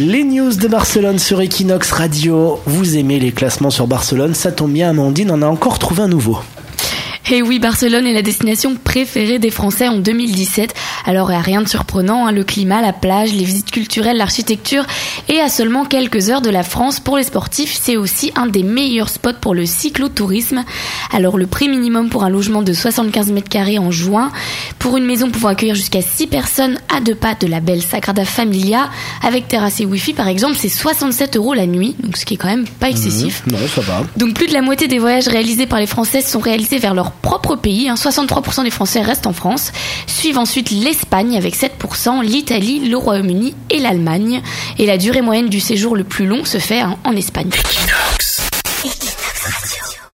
Les news de Barcelone sur Equinox Radio. Vous aimez les classements sur Barcelone, ça tombe bien, Amandine en a encore trouvé un nouveau. Et oui, Barcelone est la destination préférée des Français en 2017. Alors, rien de surprenant, hein, le climat, la plage, les visites culturelles, l'architecture. Et à seulement quelques heures de la France, pour les sportifs, c'est aussi un des meilleurs spots pour le cyclotourisme. Alors, le prix minimum pour un logement de 75 mètres carrés en juin, pour une maison pouvant accueillir jusqu'à 6 personnes à deux pas de la belle Sagrada Familia, avec terrasse et wifi par exemple, c'est 67 euros la nuit, donc ce qui est quand même pas excessif. Mmh, non, ça va. Donc plus de la moitié des voyages réalisés par les Français sont réalisés vers leur propre pays. Hein. 63% des Français restent en France. Suivent ensuite l'Espagne avec 7%, l'Italie, le Royaume-Uni et l'Allemagne. Et la durée moyenne du séjour le plus long se fait hein, en Espagne.